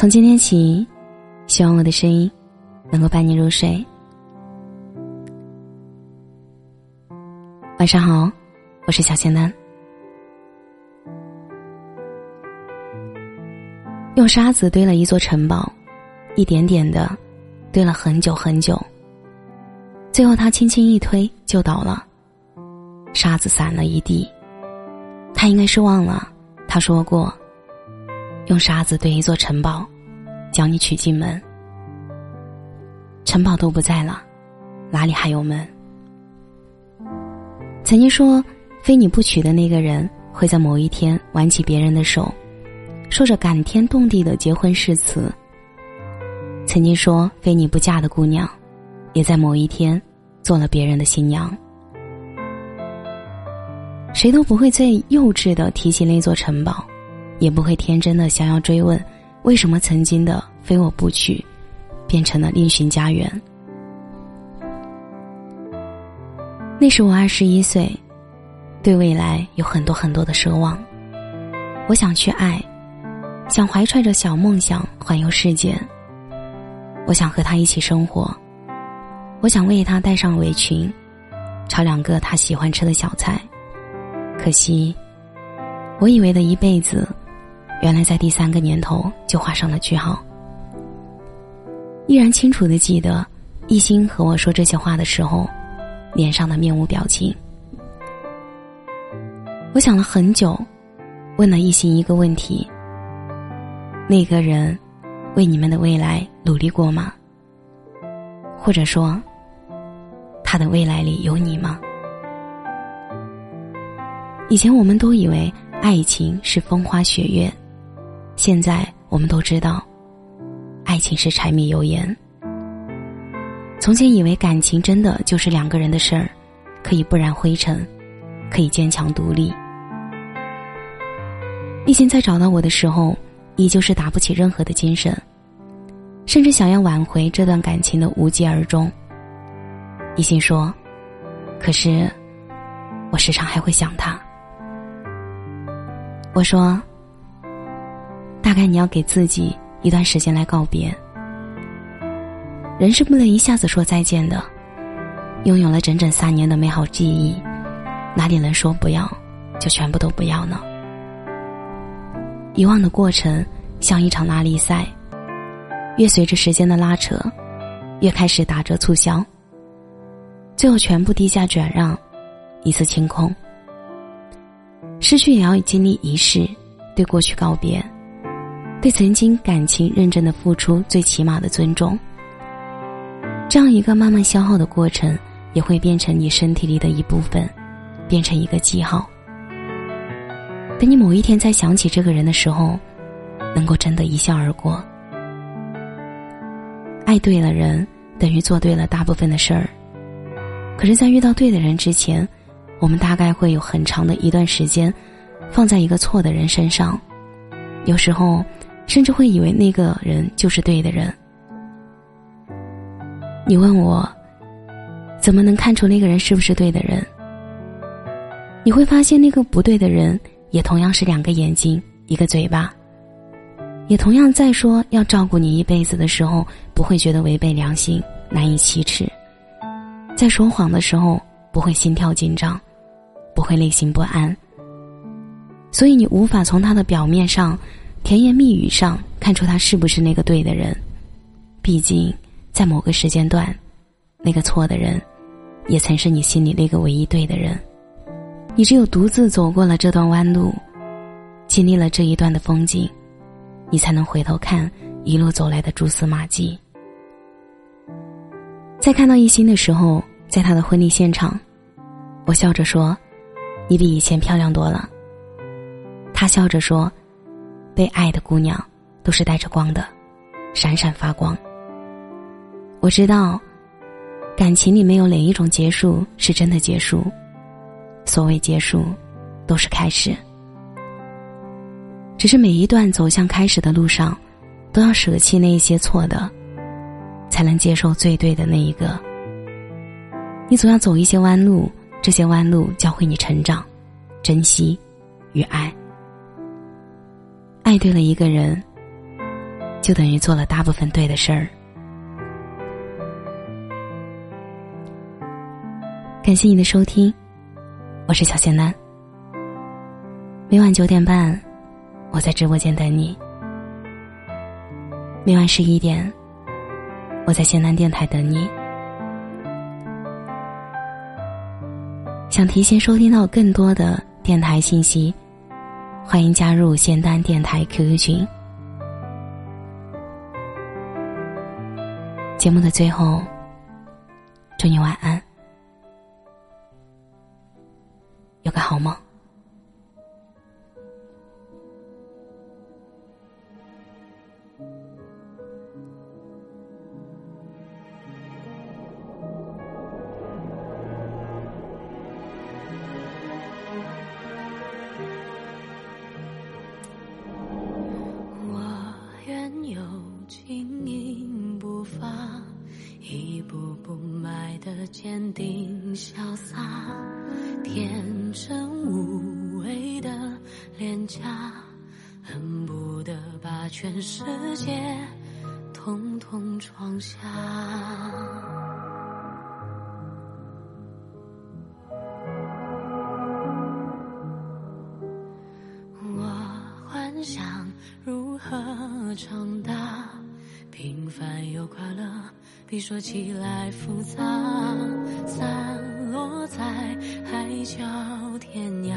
从今天起，希望我的声音能够伴你入睡。晚上好，我是小仙丹。用沙子堆了一座城堡，一点点的堆了很久很久。最后他轻轻一推就倒了，沙子散了一地。他应该是忘了，他说过。用沙子堆一座城堡，将你娶进门。城堡都不在了，哪里还有门？曾经说，非你不娶的那个人会在某一天挽起别人的手，说着感天动地的结婚誓词。曾经说，非你不嫁的姑娘，也在某一天做了别人的新娘。谁都不会最幼稚的提起那座城堡。也不会天真的想要追问，为什么曾经的非我不娶，变成了另寻家园。那时我二十一岁，对未来有很多很多的奢望。我想去爱，想怀揣着小梦想环游世界。我想和他一起生活，我想为他带上围裙，炒两个他喜欢吃的小菜。可惜，我以为的一辈子。原来在第三个年头就画上了句号。依然清楚的记得，一心和我说这些话的时候，脸上的面无表情。我想了很久，问了一心一个问题：那个人为你们的未来努力过吗？或者说，他的未来里有你吗？以前我们都以为爱情是风花雪月。现在我们都知道，爱情是柴米油盐。从前以为感情真的就是两个人的事儿，可以不染灰尘，可以坚强独立。一心在找到我的时候，依旧是打不起任何的精神，甚至想要挽回这段感情的无疾而终。一心说：“可是，我时常还会想他。”我说。大概你要给自己一段时间来告别。人是不能一下子说再见的。拥有了整整三年的美好记忆，哪里能说不要就全部都不要呢？遗忘的过程像一场拉力赛，越随着时间的拉扯，越开始打折促销，最后全部低价转让，一次清空。失去也要经历仪式，对过去告别。对曾经感情认真的付出最起码的尊重，这样一个慢慢消耗的过程，也会变成你身体里的一部分，变成一个记号。等你某一天再想起这个人的时候，能够真的一笑而过。爱对了人，等于做对了大部分的事儿。可是，在遇到对的人之前，我们大概会有很长的一段时间，放在一个错的人身上，有时候。甚至会以为那个人就是对的人。你问我，怎么能看出那个人是不是对的人？你会发现，那个不对的人也同样是两个眼睛，一个嘴巴，也同样在说要照顾你一辈子的时候，不会觉得违背良心、难以启齿；在说谎的时候，不会心跳紧张，不会内心不安。所以，你无法从他的表面上。甜言蜜语上看出他是不是那个对的人，毕竟在某个时间段，那个错的人，也曾是你心里那个唯一对的人。你只有独自走过了这段弯路，经历了这一段的风景，你才能回头看一路走来的蛛丝马迹。在看到一心的时候，在他的婚礼现场，我笑着说：“你比以前漂亮多了。”他笑着说。被爱的姑娘，都是带着光的，闪闪发光。我知道，感情里没有哪一种结束是真的结束。所谓结束，都是开始。只是每一段走向开始的路上，都要舍弃那一些错的，才能接受最对的那一个。你总要走一些弯路，这些弯路教会你成长、珍惜与爱。爱对了一个人，就等于做了大部分对的事儿。感谢你的收听，我是小仙男。每晚九点半，我在直播间等你；每晚十一点，我在仙南电台等你。想提前收听到更多的电台信息，欢迎加入仙丹电台 QQ 群。节目的最后，祝你晚安，轻盈步伐，一步步迈得坚定潇洒，天真无畏的脸颊，恨不得把全世界统统装下。说起来复杂。散落在海角天涯，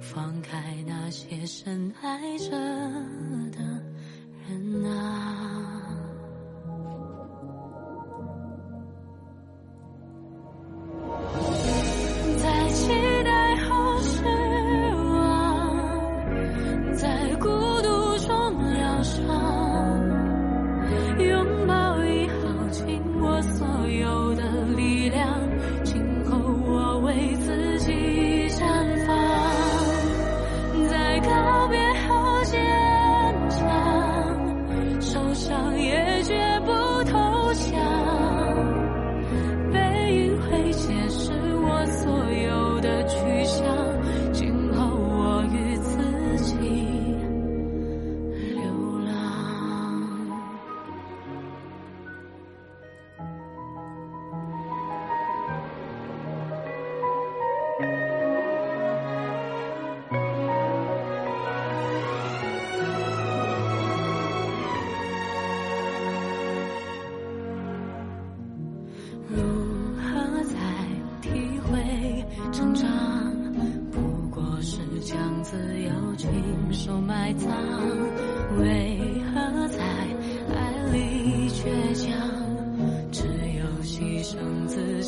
放开那些深爱着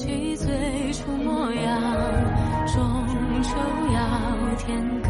起最初模样，终究要天